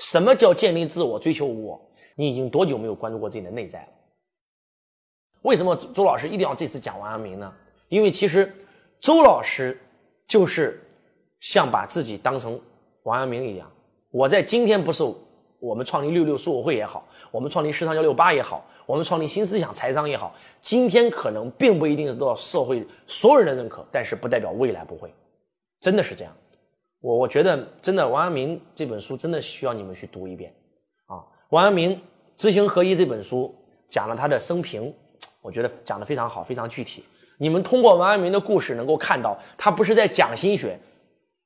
什么叫建立自我、追求无我？你已经多久没有关注过自己的内在了？为什么周老师一定要这次讲王阳明呢？因为其实周老师就是像把自己当成王阳明一样。我在今天不是我们创立六六书友会也好，我们创立时尚幺六八也好，我们创立新思想财商也好，今天可能并不一定是得到社会所有人的认可，但是不代表未来不会，真的是这样。我我觉得真的王阳明这本书真的需要你们去读一遍啊！王阳明知行合一这本书讲了他的生平。我觉得讲的非常好，非常具体。你们通过王阳明的故事能够看到，他不是在讲心学，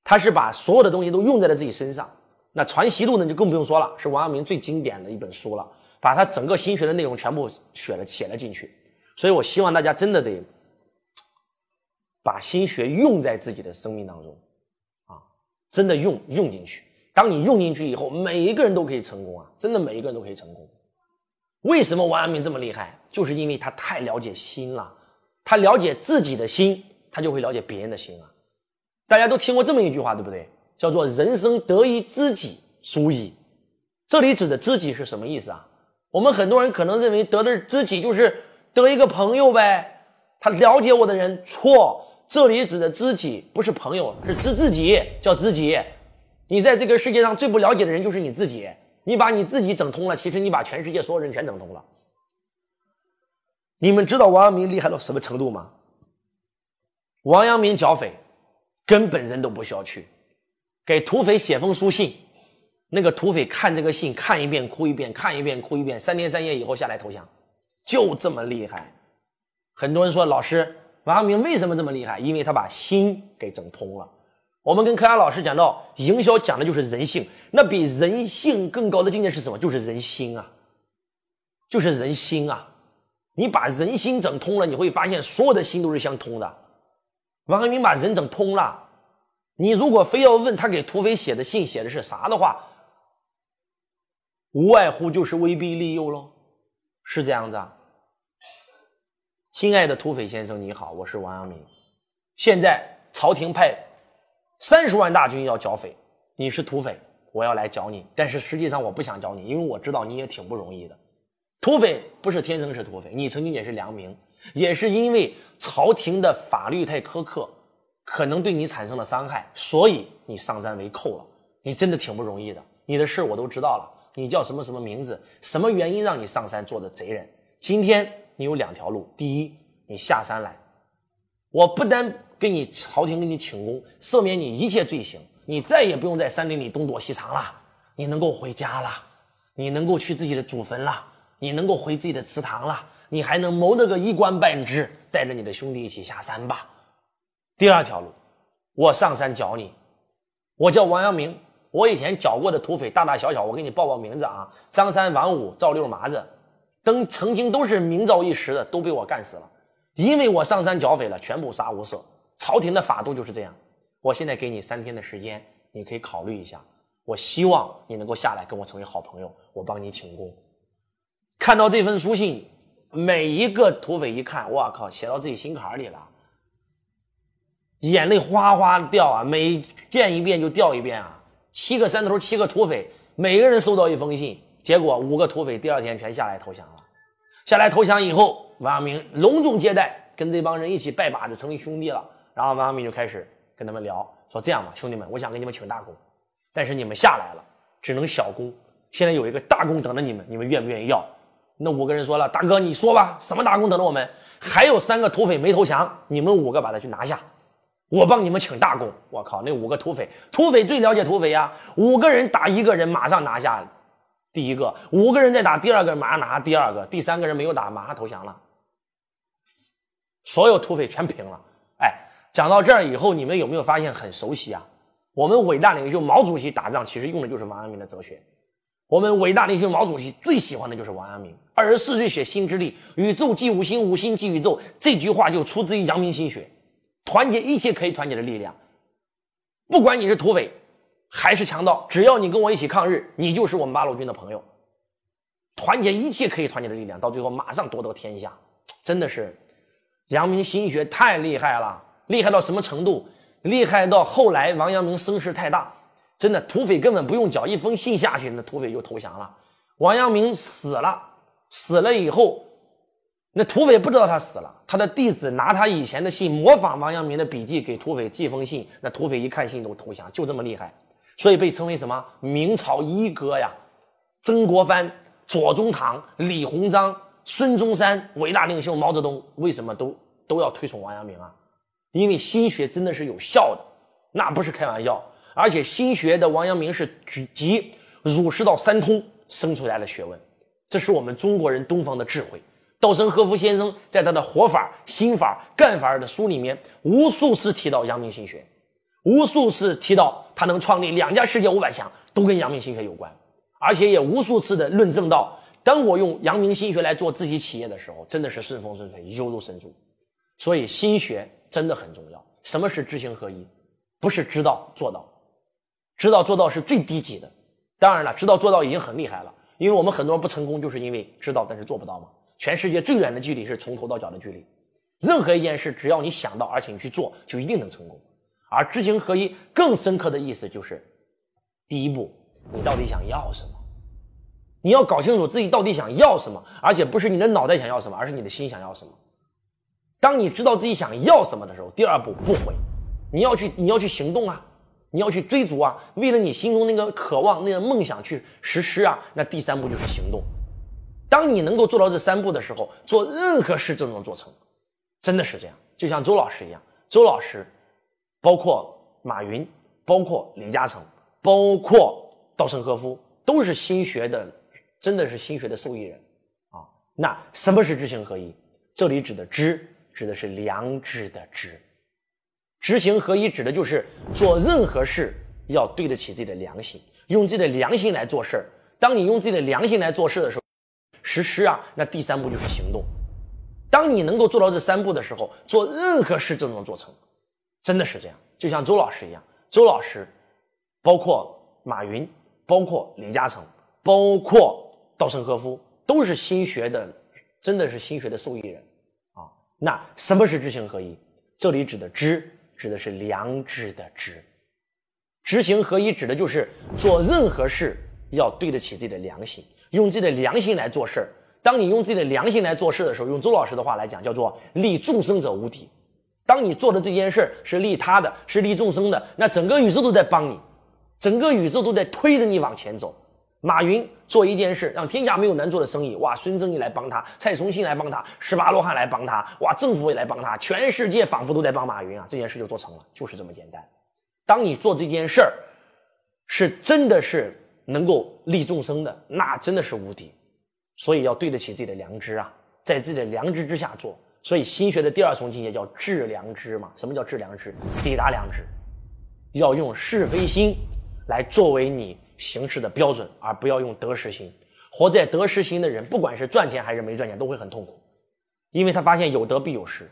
他是把所有的东西都用在了自己身上。那《传习录》呢，就更不用说了，是王阳明最经典的一本书了，把他整个心学的内容全部写了写了进去。所以我希望大家真的得把心学用在自己的生命当中，真的用用进去。当你用进去以后，每一个人都可以成功啊！真的每一个人都可以成功。为什么王阳明这么厉害？就是因为他太了解心了，他了解自己的心，他就会了解别人的心啊。大家都听过这么一句话，对不对？叫做“人生得一知己，足矣”。这里指的知己是什么意思啊？我们很多人可能认为得的知己就是得一个朋友呗，他了解我的人。错，这里指的知己不是朋友，是知自己，叫知己。你在这个世界上最不了解的人就是你自己。你把你自己整通了，其实你把全世界所有人全整通了。你们知道王阳明厉害到什么程度吗？王阳明剿匪，根本人都不需要去，给土匪写封书信，那个土匪看这个信，看一遍哭一遍，看一遍哭一遍，三天三夜以后下来投降，就这么厉害。很多人说老师，王阳明为什么这么厉害？因为他把心给整通了。我们跟柯阳老师讲到，营销讲的就是人性，那比人性更高的境界是什么？就是人心啊，就是人心啊！你把人心整通了，你会发现所有的心都是相通的。王阳明把人整通了，你如果非要问他给土匪写的信写的是啥的话，无外乎就是威逼利诱喽，是这样子啊。亲爱的土匪先生，你好，我是王阳明，现在朝廷派。三十万大军要剿匪，你是土匪，我要来剿你。但是实际上我不想剿你，因为我知道你也挺不容易的。土匪不是天生是土匪，你曾经也是良民，也是因为朝廷的法律太苛刻，可能对你产生了伤害，所以你上山为寇了。你真的挺不容易的，你的事我都知道了。你叫什么什么名字？什么原因让你上山做的贼人？今天你有两条路：第一，你下山来，我不单。给你朝廷给你请功，赦免你一切罪行，你再也不用在山林里东躲西藏了，你能够回家了，你能够去自己的祖坟了，你能够回自己的祠堂了，你还能谋得个一官半职，带着你的兄弟一起下山吧。第二条路，我上山剿你，我叫王阳明，我以前剿过的土匪大大小小，我给你报报名字啊，张三王五赵六麻子，等曾经都是名噪一时的，都被我干死了，因为我上山剿匪了，全部杀无赦。朝廷的法度就是这样。我现在给你三天的时间，你可以考虑一下。我希望你能够下来跟我成为好朋友，我帮你请功。看到这份书信，每一个土匪一看，我靠，写到自己心坎里了，眼泪哗哗掉啊！每见一遍就掉一遍啊！七个山头，七个土匪，每个人收到一封信，结果五个土匪第二天全下来投降了。下来投降以后，王阳明隆重接待，跟这帮人一起拜把子，成为兄弟了。然后王阳明就开始跟他们聊，说：“这样吧，兄弟们，我想给你们请大功，但是你们下来了，只能小功。现在有一个大功等着你们，你们愿不愿意要？”那五个人说了：“大哥，你说吧，什么大功等着我们？还有三个土匪没投降，你们五个把他去拿下，我帮你们请大功。”我靠，那五个土匪，土匪最了解土匪呀，五个人打一个人，马上拿下第一个；五个人在打第二个，马上拿第二个；第三个人没有打，马上投降了，所有土匪全平了。哎讲到这儿以后，你们有没有发现很熟悉啊？我们伟大领袖毛主席打仗其实用的就是王阳明的哲学。我们伟大领袖毛主席最喜欢的就是王阳明。二十四岁写《心之力》，宇宙即五心，五心即宇宙，这句话就出自于阳明心学，团结一切可以团结的力量。不管你是土匪还是强盗，只要你跟我一起抗日，你就是我们八路军的朋友。团结一切可以团结的力量，到最后马上夺得天下，真的是阳明心学太厉害了。厉害到什么程度？厉害到后来王阳明声势太大，真的，土匪根本不用缴一封信下去，那土匪就投降了。王阳明死了，死了以后，那土匪不知道他死了，他的弟子拿他以前的信模仿王阳明的笔记给土匪寄封信，那土匪一看信都投降，就这么厉害，所以被称为什么明朝一哥呀？曾国藩、左宗棠、李鸿章、孙中山，伟大领袖毛泽东为什么都都要推崇王阳明啊？因为心学真的是有效的，那不是开玩笑。而且心学的王阳明是集儒释道三通生出来的学问，这是我们中国人东方的智慧。稻盛和夫先生在他的活法、心法、干法的书里面，无数次提到阳明心学，无数次提到他能创立两家世界五百强，都跟阳明心学有关。而且也无数次的论证到，当我用阳明心学来做自己企业的时候，真的是顺风顺水，犹如神助。所以心学真的很重要。什么是知行合一？不是知道做到。知道做到是最低级的，当然了，知道做到已经很厉害了。因为我们很多人不成功，就是因为知道但是做不到嘛。全世界最远的距离是从头到脚的距离。任何一件事，只要你想到，而且你去做，就一定能成功。而知行合一更深刻的意思就是，第一步，你到底想要什么？你要搞清楚自己到底想要什么，而且不是你的脑袋想要什么，而是你的心想要什么。当你知道自己想要什么的时候，第二步不悔，你要去，你要去行动啊。你要去追逐啊，为了你心中那个渴望、那个梦想去实施啊。那第三步就是行动。当你能够做到这三步的时候，做任何事都能做成，真的是这样。就像周老师一样，周老师，包括马云，包括李嘉诚，包括稻盛和夫，都是心学的，真的是心学的受益人啊。那什么是知行合一？这里指的知，指的是良知的知。知行合一指的就是做任何事要对得起自己的良心，用自己的良心来做事儿。当你用自己的良心来做事的时候，实施啊，那第三步就是行动。当你能够做到这三步的时候，做任何事都能做成，真的是这样。就像周老师一样，周老师，包括马云，包括李嘉诚，包括稻盛和夫，都是心学的，真的是心学的受益人啊。那什么是知行合一？这里指的知。指的是良知的知，知行合一指的就是做任何事要对得起自己的良心，用自己的良心来做事儿。当你用自己的良心来做事的时候，用周老师的话来讲，叫做利众生者无敌。当你做的这件事是利他的，是利众生的，那整个宇宙都在帮你，整个宇宙都在推着你往前走。马云做一件事，让天下没有难做的生意，哇！孙正义来帮他，蔡崇信来帮他，十八罗汉来帮他，哇！政府也来帮他，全世界仿佛都在帮马云啊！这件事就做成了，就是这么简单。当你做这件事儿，是真的是能够利众生的，那真的是无敌。所以要对得起自己的良知啊，在自己的良知之下做。所以心学的第二重境界叫致良知嘛？什么叫致良知？抵达良知，要用是非心来作为你。行事的标准，而不要用得失心。活在得失心的人，不管是赚钱还是没赚钱，都会很痛苦，因为他发现有得必有失。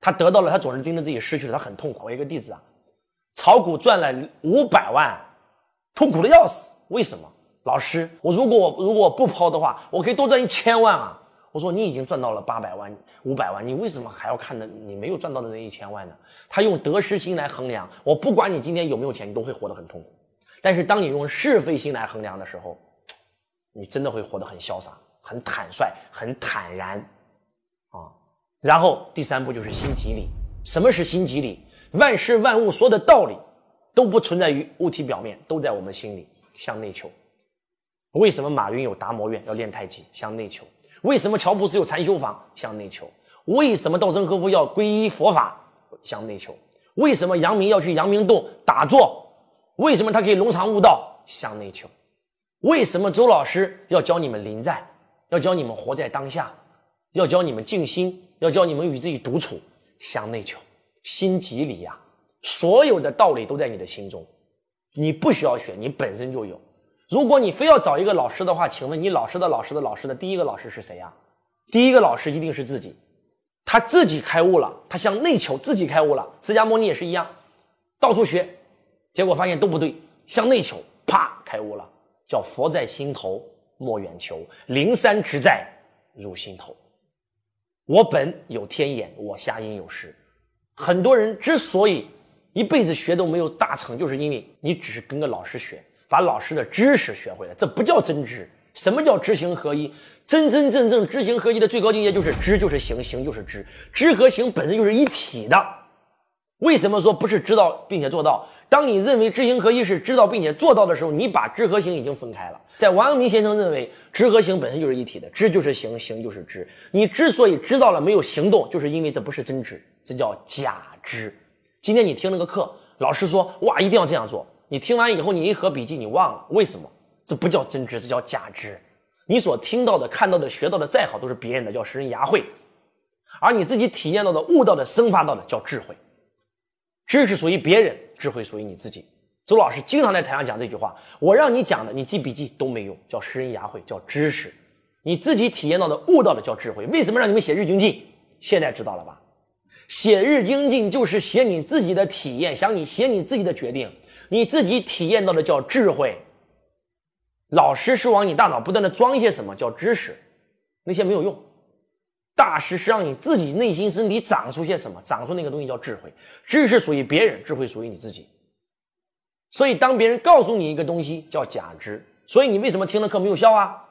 他得到了，他总是盯着自己失去了，他很痛苦。我一个弟子啊，炒股赚了五百万，痛苦的要死。为什么？老师，我如果我如果不抛的话，我可以多赚一千万啊。我说你已经赚到了八百万、五百万，你为什么还要看的你没有赚到的那一千万呢？他用得失心来衡量，我不管你今天有没有钱，你都会活得很痛苦。但是当你用是非心来衡量的时候，你真的会活得很潇洒、很坦率、很坦然，啊。然后第三步就是心即理。什么是心即理？万事万物所有的道理都不存在于物体表面，都在我们心里，向内求。为什么马云有达摩院要练太极？向内求。为什么乔布斯有禅修房？向内求。为什么稻盛和夫要皈依佛法？向内求。为什么杨明要去阳明洞打坐？为什么他可以龙常悟道向内求？为什么周老师要教你们临在，要教你们活在当下，要教你们静心，要教你们与自己独处向内求？心即理呀，所有的道理都在你的心中，你不需要学，你本身就有。如果你非要找一个老师的话，请问你老师的老师的老师的第一个老师是谁呀？第一个老师一定是自己，他自己开悟了，他向内求，自己开悟了。释迦牟尼也是一样，到处学。结果发现都不对，向内求，啪，开悟了，叫佛在心头，莫远求，灵山之在，入心头。我本有天眼，我瞎因有时。很多人之所以一辈子学都没有大成，就是因为你只是跟个老师学，把老师的知识学会了，这不叫真知。什么叫知行合一？真真正正知行合一的最高境界就是知就是行，行就是知，知和行本身就是一体的。为什么说不是知道并且做到？当你认为知行合一是知道并且做到的时候，你把知和行已经分开了。在王阳明先生认为，知和行本身就是一体的，知就是行，行就是知。你之所以知道了没有行动，就是因为这不是真知，这叫假知。今天你听了个课，老师说哇一定要这样做，你听完以后你一合笔记你忘了，为什么？这不叫真知，这叫假知。你所听到的、看到的、学到的再好，都是别人的，叫拾人牙慧；而你自己体验到的、悟到的、生发到的，叫智慧。知识属于别人，智慧属于你自己。周老师经常在台上讲这句话：我让你讲的，你记笔记都没用，叫拾人牙慧，叫知识。你自己体验到的、悟到的，叫智慧。为什么让你们写日精进？现在知道了吧？写日精进就是写你自己的体验，想你写你自己的决定，你自己体验到的叫智慧。老师是往你大脑不断的装一些什么叫知识，那些没有用。大师是让你自己内心身体长出些什么，长出那个东西叫智慧。知识属于别人，智慧属于你自己。所以当别人告诉你一个东西叫假知，所以你为什么听了课没有效啊？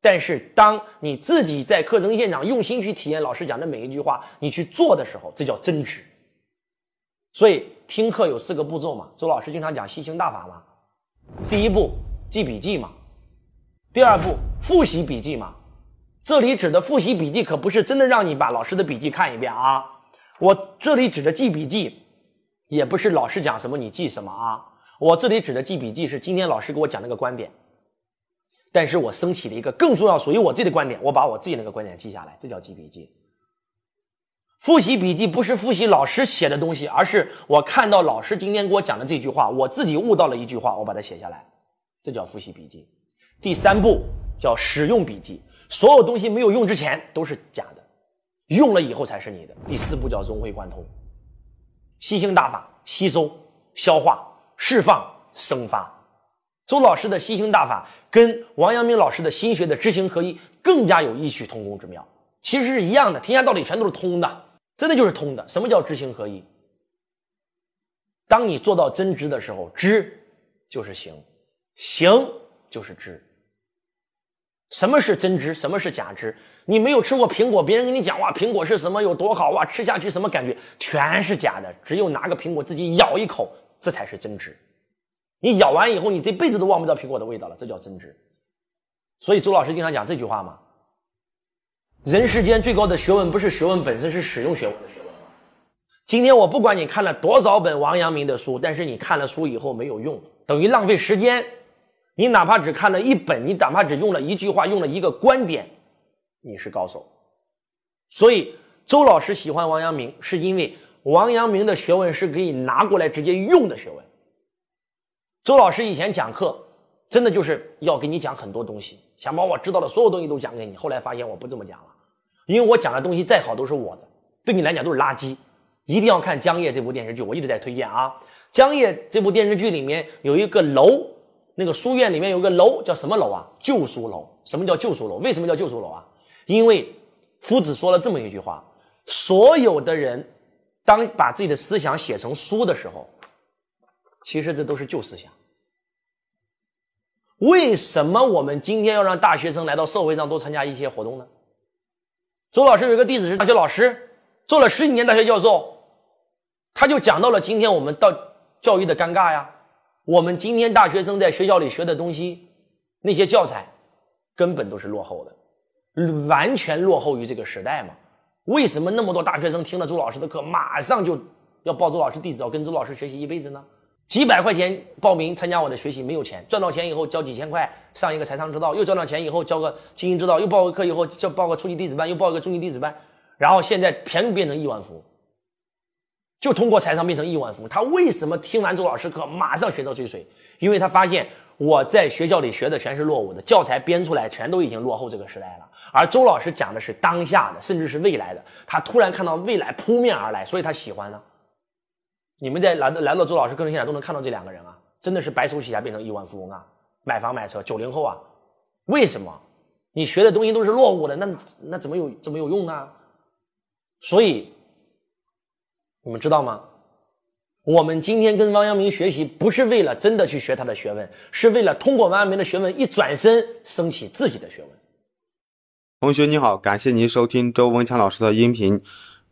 但是当你自己在课程现场用心去体验老师讲的每一句话，你去做的时候，这叫真知。所以听课有四个步骤嘛，周老师经常讲吸星大法嘛，第一步。记笔记嘛，第二步复习笔记嘛。这里指的复习笔记可不是真的让你把老师的笔记看一遍啊。我这里指的记笔记，也不是老师讲什么你记什么啊。我这里指的记笔记是今天老师给我讲那个观点，但是我升起了一个更重要属于我自己的观点，我把我自己那个观点记下来，这叫记笔记。复习笔记不是复习老师写的东西，而是我看到老师今天给我讲的这句话，我自己悟到了一句话，我把它写下来。这叫复习笔记，第三步叫使用笔记。所有东西没有用之前都是假的，用了以后才是你的。第四步叫融会贯通，吸星大法，吸收、消化、释放、生发。周老师的吸星大法跟王阳明老师的心学的知行合一更加有异曲同工之妙，其实是一样的，天下道理全都是通的，真的就是通的。什么叫知行合一？当你做到真知的时候，知就是行。行就是知。什么是真知？什么是假知？你没有吃过苹果，别人跟你讲哇，苹果是什么有多好哇，吃下去什么感觉？全是假的。只有拿个苹果自己咬一口，这才是真知。你咬完以后，你这辈子都忘不掉苹果的味道了，这叫真知。所以周老师经常讲这句话嘛：人世间最高的学问不是学问本身，是使用学问的学问。今天我不管你看了多少本王阳明的书，但是你看了书以后没有用，等于浪费时间。你哪怕只看了一本，你哪怕只用了一句话，用了一个观点，你是高手。所以周老师喜欢王阳明，是因为王阳明的学问是可以拿过来直接用的学问。周老师以前讲课，真的就是要给你讲很多东西，想把我知道的所有东西都讲给你。后来发现我不这么讲了，因为我讲的东西再好都是我的，对你来讲都是垃圾。一定要看《江夜》这部电视剧，我一直在推荐啊。《江夜》这部电视剧里面有一个楼。那个书院里面有个楼，叫什么楼啊？旧书楼。什么叫旧书楼？为什么叫旧书楼啊？因为夫子说了这么一句话：所有的人，当把自己的思想写成书的时候，其实这都是旧思想。为什么我们今天要让大学生来到社会上多参加一些活动呢？周老师有一个弟子是大学老师，做了十几年大学教授，他就讲到了今天我们到教育的尴尬呀。我们今天大学生在学校里学的东西，那些教材根本都是落后的，完全落后于这个时代嘛？为什么那么多大学生听了周老师的课，马上就要报周老师弟子，要跟周老师学习一辈子呢？几百块钱报名参加我的学习，没有钱，赚到钱以后交几千块上一个财商之道，又赚到钱以后交个经营之道，又报个课以后叫报个初级弟子班，又报一个中级弟子班，然后现在全部变成亿万富翁。就通过财商变成亿万富翁，他为什么听完周老师课马上学到追随？因为他发现我在学校里学的全是落伍的教材，编出来全都已经落后这个时代了。而周老师讲的是当下的，甚至是未来的。他突然看到未来扑面而来，所以他喜欢呢。你们在来来到周老师课程现场都能看到这两个人啊，真的是白手起家变成亿万富翁啊，买房买车。九零后啊，为什么？你学的东西都是落伍的，那那怎么有怎么有用呢？所以。你们知道吗？我们今天跟王阳明学习，不是为了真的去学他的学问，是为了通过王阳明的学问一转身升起自己的学问。同学你好，感谢您收听周文强老师的音频。